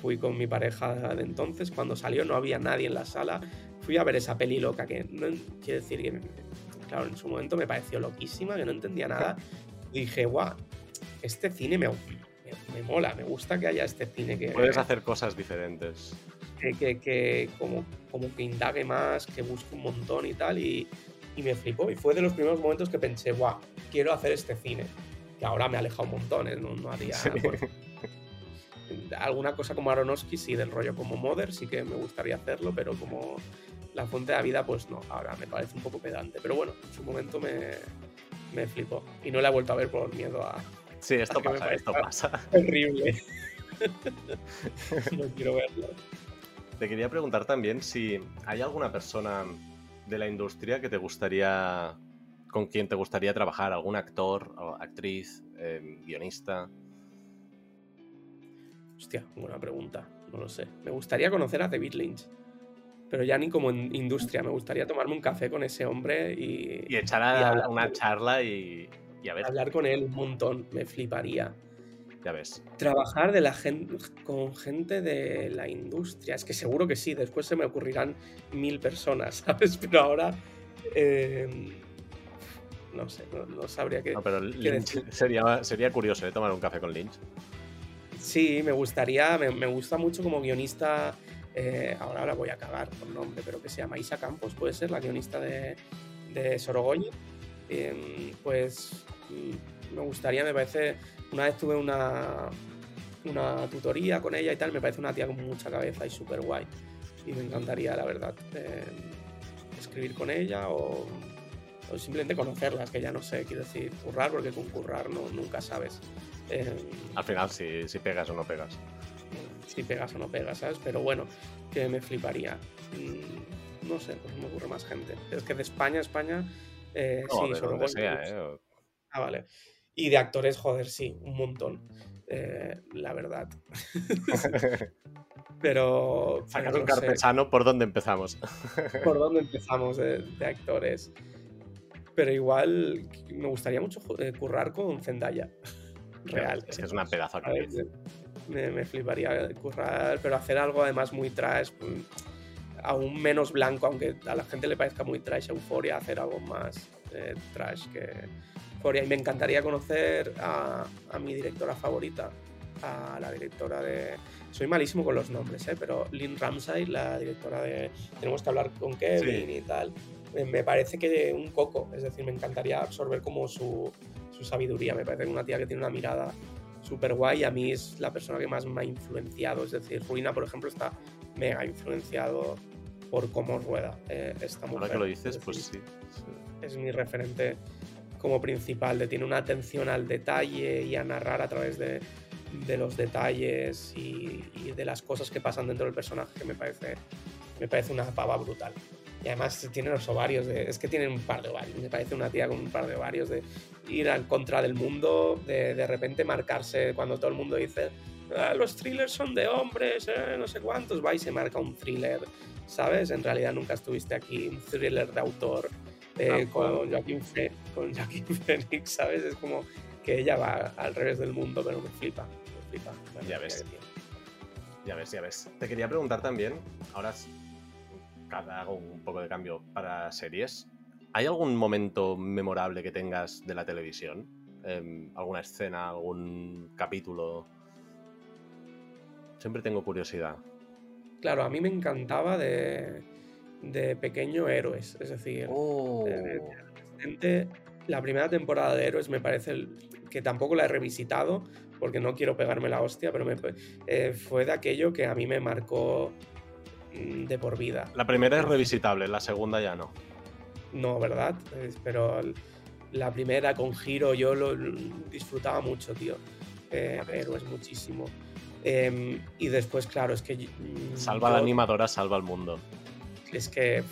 fui con mi pareja de entonces, cuando salió no había nadie en la sala, fui a ver esa peli loca que no quiere decir que, claro, en su momento me pareció loquísima, que no entendía nada, dije, guau, este cine me, me, mola, me gusta que haya este cine que... Puedes hacer cosas diferentes. Que, que, como, como que indague más, que busque un montón y tal, y, y me flipó. Y fue de los primeros momentos que pensé, guau, quiero hacer este cine. Que ahora me ha alejado un montón, ¿eh? no, no haría alguna cosa como Aronofsky, sí, del rollo como Mother, sí que me gustaría hacerlo, pero como La Fuente de la Vida, pues no, ahora me parece un poco pedante. Pero bueno, en su momento me, me flipó y no la he vuelto a ver por miedo a. Sí, esto pasa, esto pasa. <laughs> Terrible. <laughs> no quiero verlo. Te quería preguntar también si hay alguna persona de la industria que te gustaría, con quien te gustaría trabajar, algún actor actriz, eh, guionista. Hostia, buena pregunta. No lo sé. Me gustaría conocer a David Lynch. Pero ya ni como en industria. Me gustaría tomarme un café con ese hombre y. Y echar a, una charla y, a ver. Hablar con él un montón. Me fliparía. Ya ves. Trabajar de la gente, con gente de la industria. Es que seguro que sí, después se me ocurrirán mil personas, <laughs> ¿sabes? Pero ahora. Em, no sé, no, sabría qué. No, pero Lynch sería, sería curioso ¿eh? tomar un café con Lynch. Sí, me gustaría, me, gusta mucho como guionista. Eh, ahora la voy a cagar por nombre, pero que se llama Isa Campos, puede ser la guionista de, de. Em, pues mm, me gustaría, me parece. Una vez tuve una, una tutoría con ella y tal, me parece una tía con mucha cabeza y súper guay. Y me encantaría, la verdad, em, escribir con ella o o simplemente conocerlas, que ya no sé, quiero decir, currar, porque con currar no, nunca sabes. Eh, Al final, si, si, pegas o no pegas. Si pegas o no pegas, ¿sabes? Pero bueno, que me fliparía. Mm, no sé, pues me ocurre más gente. Es que de España, España. Eh, sí, de donde sea, ¿eh? Ah, vale. Y de actores, joder, sí, un montón. Eh, la verdad. <laughs> pero. Sacar un carpesano, ¿por dónde empezamos? ¿Por dónde empezamos de actores? Pero igual me gustaría mucho eh, currar con Zendaya. <laughs> Real. Es que es una pedazo me, me, fliparía currar, pero hacer algo además muy trash, mm, aún menos blanco, aunque a la gente le parezca muy trash Euforia, hacer algo más eh, trash que Euforia. Y me encantaría conocer a, a, mi directora favorita, a la directora de. Soy malísimo con los nombres, ¿eh? pero Lynn Ramsay, la directora de Tenemos que hablar con Kevin y tal me parece que un coco, es decir, me encantaría absorber como su, su sabiduría, me parece una tía que tiene una mirada súper guay, a mí es la persona que más me ha influenciado, es decir, Ruina, por ejemplo, está mega influenciado por cómo rueda eh, esta mujer. Ahora que lo dices, pues sí, Es mi referente como principal, de tiene una atención al detalle y a narrar a través de, de los detalles y, y, de las cosas que pasan dentro del personaje, que me parece, me parece una pava brutal. Y además tiene los ovarios, es que tiene un par de ovarios. Me parece una tía con un par de ovarios de ir en contra del mundo, de de repente marcarse cuando todo el mundo dice ah, los thrillers son de hombres, eh, no sé cuántos, va y se marca un thriller, ¿sabes? En realidad nunca estuviste aquí, un thriller de autor eh, con, Joaquín con Joaquín Phoenix, ¿sabes? Es como que ella va al revés del mundo, pero me flipa, me flipa. Ya ves. Ya ves, ya ves. Te quería preguntar también, ahora hago un poco de cambio para series. ¿Hay algún momento memorable que tengas de la televisión? Em, ¿Alguna escena, algún capítulo? Siempre tengo curiosidad. Claro, a mí me encantaba de, de Pequeño Héroes. Es decir, oh. la primera temporada de Héroes me parece que tampoco la he revisitado porque no quiero pegarme la hostia, pero me, eh, fue de aquello que a mí me marcó de por vida. La primera es revisitable, la segunda ya no. No, ¿verdad? Pero la primera con giro yo lo disfrutaba mucho, tío. Eh, es muchísimo. Em, y después, claro, es que... Mm, salva la animadora, salva el mundo. Es que...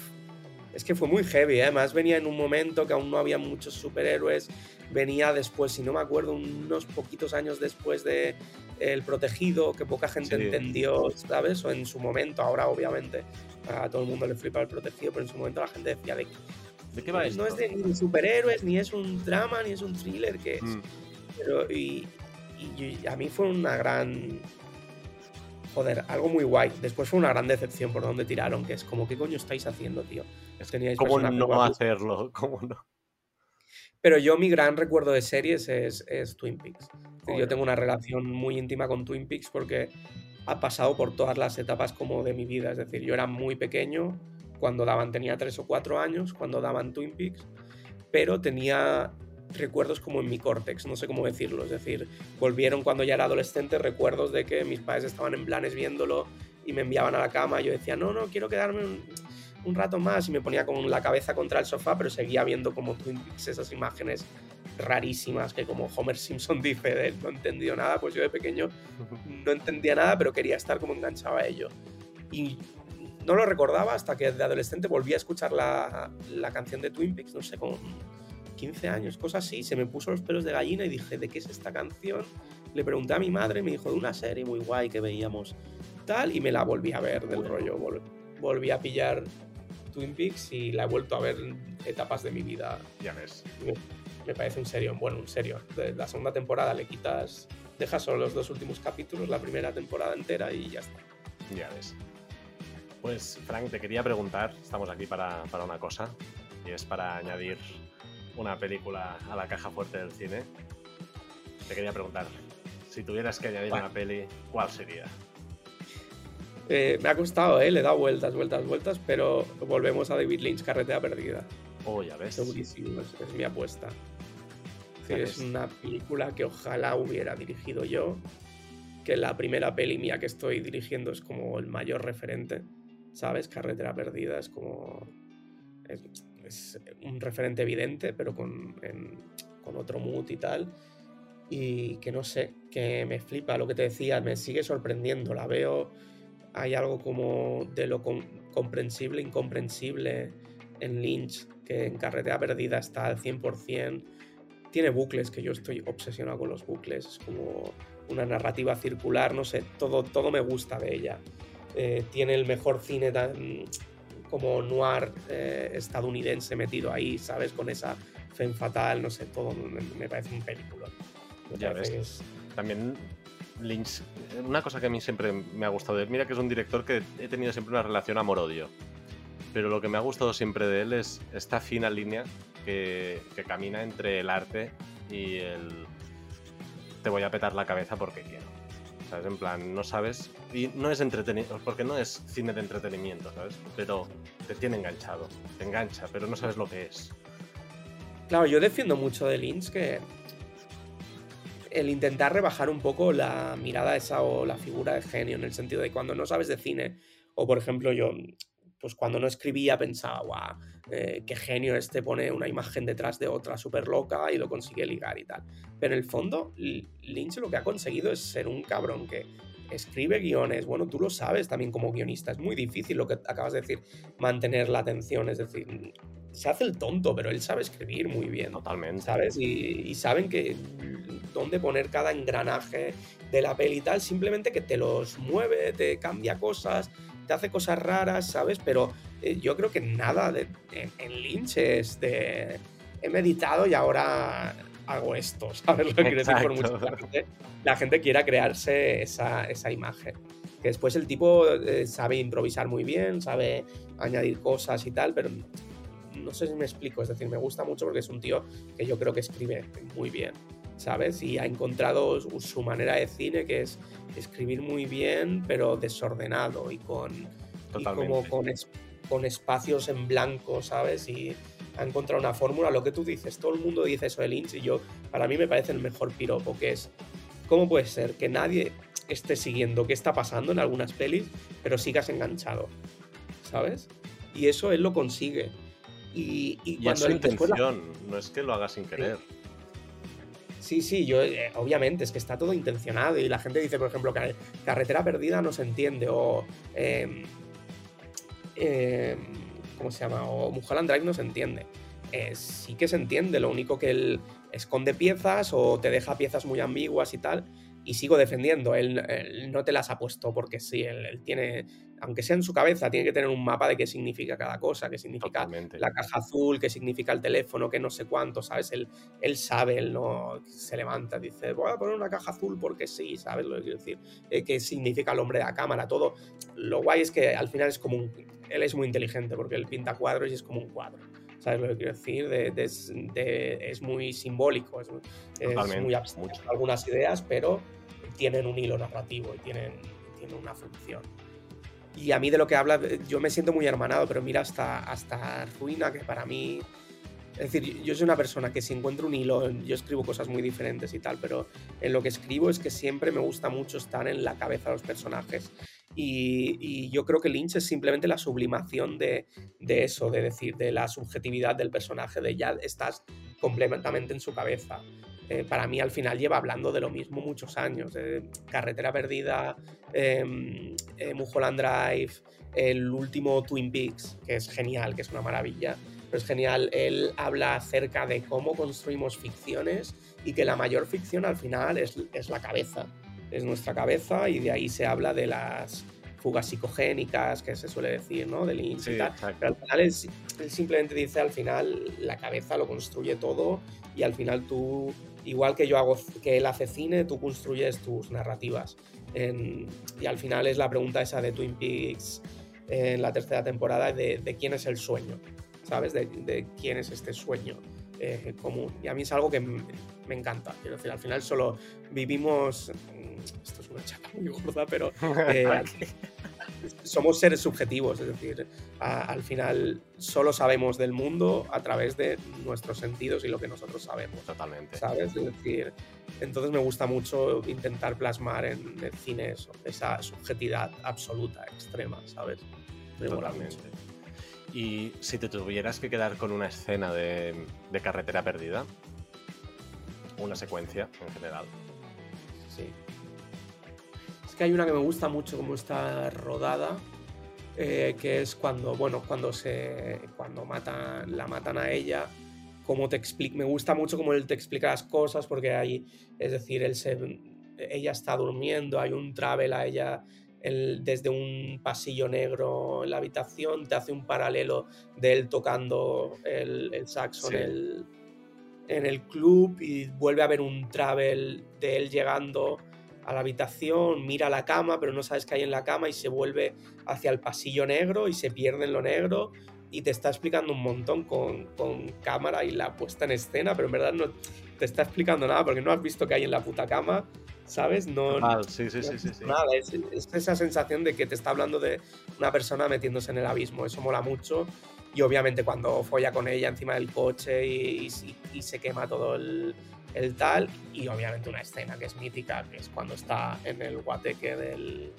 Es que fue muy heavy, ¿eh? además venía en un momento que aún no había muchos superhéroes, venía después, si no me acuerdo, unos poquitos años después de El Protegido, que poca gente entendió, ¿sabes? O en su momento, ahora obviamente a todo el mundo le flipa El Protegido, pero en su momento la gente decía de, ¿De qué va No es de, ni superhéroes, ni es un drama, ni es un thriller, que es. Mm. Pero, y, a mí fue una gran joder, algo muy guay. Después fue una gran decepción por donde tiraron, que es como, ¿qué coño estáis haciendo, tío? ¿Cómo no hacerlo? <laughs> ¿Cómo no? Pero yo mi gran recuerdo de series es, Twin Peaks. Yo tengo una relación muy íntima con Twin Peaks porque ha pasado por todas las etapas como de mi vida. Es decir, yo era muy pequeño cuando daban, tenía tres o cuatro años cuando daban Twin Peaks, pero tenía recuerdos como en mi córtex, no sé cómo decirlo. Es decir, volvieron cuando ya era adolescente recuerdos de que mis padres estaban en planes viéndolo y me enviaban a la cama. Yo decía, no, no, quiero quedarme un, un rato más y me ponía con la cabeza contra el sofá, pero seguía viendo como Twin Peaks esas imágenes rarísimas que como Homer Simpson <laughs> dice de no entendió nada, pues yo de pequeño no entendía nada, pero quería estar como enganchado a ello. Y no lo recordaba hasta que de adolescente volví a escuchar la, la canción de Twin Peaks, no sé, con 15 años, cosas así, se me puso los pelos de gallina y dije, ¿de qué es esta canción? Le pregunté a mi madre, me dijo, de una serie muy guay que veíamos tal, y me la volví a ver del rollo, volví a pillar Twin Peaks y la he vuelto a ver en etapas de mi vida. Ya ves. Me, parece un serio, bueno, un serio. De la segunda temporada le quitas deja solo los dos últimos capítulos, la primera temporada entera y ya está. Ya ves. Pues, Frank, te quería preguntar, estamos aquí para, para una cosa, y es para añadir una película a la caja fuerte del cine. Te quería preguntar, si tuvieras que añadir una peli, ¿cuál sería? Eh, me ha costado, ¿eh? le he dado vueltas, vueltas, vueltas, pero volvemos a David Lynch, Carretera Perdida. Oh, ya ves. Segurísimo, es, es mi apuesta. Es una película que ojalá hubiera dirigido yo, que la primera peli mía que estoy dirigiendo es como el mayor referente, ¿sabes? Carretera Perdida es como... Es, un referente evidente, pero con, con otro mood y tal y que no sé, que me flipa lo que te decía, me sigue sorprendiendo, la veo, hay algo como de lo comprensible, incomprensible en Lynch, que en Carretera Perdida está al 100%, tiene bucles, que yo estoy obsesionado con los bucles, es como una narrativa circular, no sé, todo, todo me gusta de ella. Eh, tiene el mejor cine tan, como noir eh, estadounidense metido ahí, ¿sabes? Con esa femme fatal, no sé, todo me, me parece un película ya ves. También Lynch, una cosa que a mí siempre me ha gustado mira que es un director que he tenido siempre una relación amor-odio, pero lo que me ha gustado siempre de él es esta fina línea que, camina entre el arte y el te voy a petar la cabeza porque quiero. ¿Sabes? En plan, no sabes. Y no es entretenimiento, porque no es cine de entretenimiento, ¿sabes? Pero te tiene enganchado, te engancha, pero no sabes lo que es. Claro, yo defiendo mucho de Lynch que el intentar rebajar un poco la mirada esa o la figura de genio, en el sentido de cuando no sabes de cine, o por ejemplo yo, pues cuando no escribía pensaba, guau, eh, qué genio este pone una imagen detrás de otra súper loca y lo consigue ligar y tal. Pero en el fondo, Lynch lo que ha conseguido es ser un cabrón que escribe guiones, bueno, tú lo sabes también como guionista, es muy difícil lo que acabas de decir, mantener la atención, es decir, se hace el tonto, pero él sabe escribir muy bien. Totalmente. ¿Sabes? Y, saben que dónde poner cada engranaje de la peli y tal, simplemente que te los mueve, te cambia cosas, te hace cosas raras, ¿sabes? Pero eh, yo creo que nada de, en, Lynch es de he meditado y ahora hago esto, ¿sabes lo que quiero decir? Por mucha gente, la gente quiera crearse esa, esa imagen. Que después el tipo eh, sabe improvisar muy bien, sabe añadir cosas y tal, pero no sé si me explico, es decir, me gusta mucho porque es un tío que yo creo que escribe muy bien, ¿sabes? Y ha encontrado su manera de cine que es escribir muy bien, pero desordenado y con, como con, con espacios en blanco, ¿sabes? Y ha encontrado una fórmula, lo que tú dices, todo el mundo dice eso de Lynch y yo, para mí me parece el mejor piropo, que es, ¿cómo puede ser que nadie esté siguiendo qué está pasando en algunas pelis, pero sigas enganchado? ¿Sabes? Y eso él lo consigue. Y, es su intención, no es que lo haga sin querer. Sí, sí, yo, eh, obviamente, es que está todo intencionado y la gente dice, por ejemplo, que carretera perdida no se entiende o... Em, ¿Cómo se llama? O Mulholland Drive no se entiende. Eh, sí que se entiende, lo único que él esconde piezas o te deja piezas muy ambiguas y tal, y sigo defendiendo. Él, no te las ha puesto porque sí, él, tiene, aunque sea en su cabeza, tiene que tener un mapa de qué significa cada cosa, qué significa la caja azul, qué significa el teléfono, qué no sé cuánto, ¿sabes? Él, él sabe, él no se levanta, dice, voy a poner una caja azul porque sí, ¿sabes lo que quiero decir? Eh, qué significa el hombre de la cámara, todo. Lo guay es que al final es como un... Él es muy inteligente porque él pinta cuadros y es como un cuadro. ¿Sabes lo que quiero decir? es muy simbólico, es, muy abstracto algunas ideas, pero tienen un hilo narrativo y tienen, tienen una función. Y a mí de lo que habla, yo me siento muy hermanado, pero mira hasta, hasta Ruina, que para mí es decir, yo soy una persona que si encuentro un hilo, yo escribo cosas muy diferentes y tal, pero en lo que escribo es que siempre me gusta mucho estar en la cabeza de los personajes. Y, yo creo que Lynch es simplemente la sublimación de, eso, de decir, de la subjetividad del personaje, de ya estás completamente en su cabeza. Eh, para mí al final lleva hablando de lo mismo muchos años. Carretera Perdida, eh, eh, Mulholland Drive, el último Twin Peaks, que es genial, que es una maravilla. Pero es genial, él habla acerca de cómo construimos ficciones y que la mayor ficción al final es, es la cabeza, es nuestra cabeza y de ahí se habla de las fugas psicogénicas que se suele decir, ¿no? Del Lynch y tal. Pero al final él, él, simplemente dice al final la cabeza lo construye todo y al final tú igual que yo hago, que él hace cine, tú construyes tus narrativas. y al final es la pregunta esa de Twin Peaks en la tercera temporada de, quién es el sueño, ¿sabes? De, quién es este sueño eh, común. Y a mí es algo que me, encanta. Quiero decir, al final solo vivimos... Esto es una chapa muy gorda, pero... <laughs> Eh, somos seres subjetivos, es decir, al final solo sabemos del mundo a través de nuestros sentidos y lo que nosotros sabemos. Totalmente. ¿Sabes? Es decir, entonces me gusta mucho intentar plasmar en el cine eso, esa subjetividad absoluta, extrema, ¿sabes? Totalmente. Y si te tuvieras que quedar con una escena de, carretera perdida, una secuencia en general. Que hay una que me gusta mucho como está rodada, eh, que es cuando, bueno, cuando se. cuando matan, la matan a ella. Como te explica, me gusta mucho cómo él te explica las cosas, porque hay, es decir, él se, ella está durmiendo, hay un travel a ella desde un pasillo negro en la habitación, te hace un paralelo de él tocando el, saxo en, el, club y vuelve a ver un travel de él llegando a la habitación, mira la cama, pero no sabes qué hay en la cama y se vuelve hacia el pasillo negro y se pierde en lo negro y te está explicando un montón con, con cámara y la puesta en escena, pero en verdad no te está explicando nada porque no has visto qué hay en la puta cama ¿sabes? No, sí, sí, sí, sí, Nada, es, esa sensación de que te está hablando de una persona metiéndose en el abismo, eso mola mucho. Y obviamente cuando folla con ella encima del coche y, se quema todo el, tal, y obviamente una escena que es mítica, que es cuando está en el guateque del,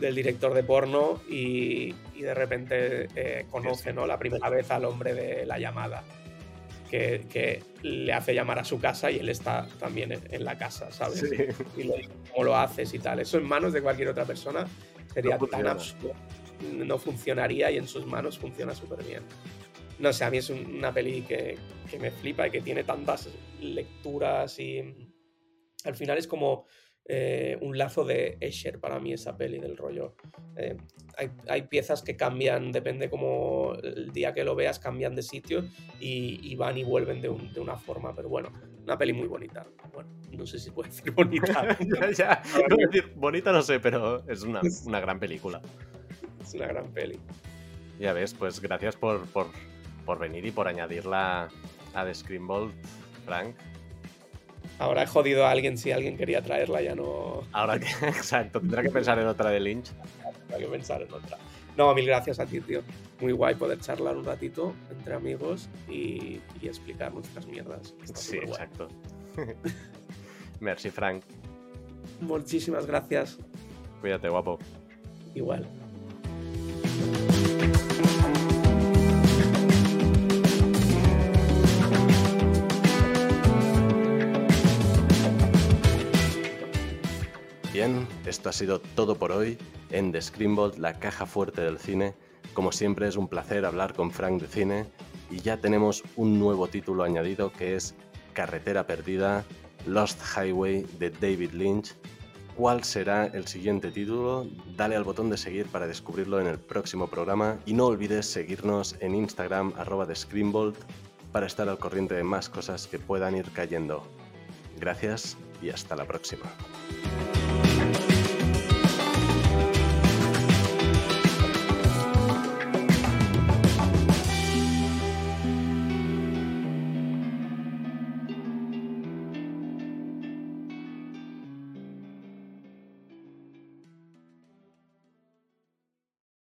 director de porno y, de repente eh, conoce ¿no? la primera vez al hombre de la llamada que, le hace llamar a su casa y él está también en, la casa, ¿sabes? Y le dice cómo lo haces y tal. Eso en manos de cualquier otra persona sería tan absurdo. No funcionaría y en sus manos funciona súper bien. No sé, a mí es una peli que, que me flipa y que tiene tantas lecturas y al final es como eh, un lazo de Escher para mí esa peli del rollo. Eh, hay, piezas que cambian, depende como el día que lo veas, cambian de sitio y, van y vuelven de, una forma, pero bueno, una peli muy bonita. Bueno, no sé si puedo decir <laughs> bonita. <laughs> bonita no sé, pero es una, gran película. Es una gran peli. Ya ves, pues gracias por, por, venir y por añadirla a The Screenbolt, Frank. Ahora he jodido a alguien si alguien quería traerla, ya no. Ahora que, <laughs> exacto, tendrá que pensar en otra de Lynch. Tendrá que pensar en otra. No, mil gracias a ti, tío. Muy guay poder charlar un ratito entre amigos y, explicar nuestras mierdas. sí, exacto. <laughs> Merci, Frank. Muchísimas gracias. Cuídate, guapo. Igual. Esto ha sido todo por hoy en The Screenbolt, la caja fuerte del cine. Como siempre es un placer hablar con Frank de cine y ya tenemos un nuevo título añadido que es Carretera Perdida, Lost Highway de David Lynch. ¿Cuál será el siguiente título? Dale al botón de seguir para descubrirlo en el próximo programa y no olvides seguirnos en Instagram arroba de Screenbolt para estar al corriente de más cosas que puedan ir cayendo. Gracias y hasta la próxima.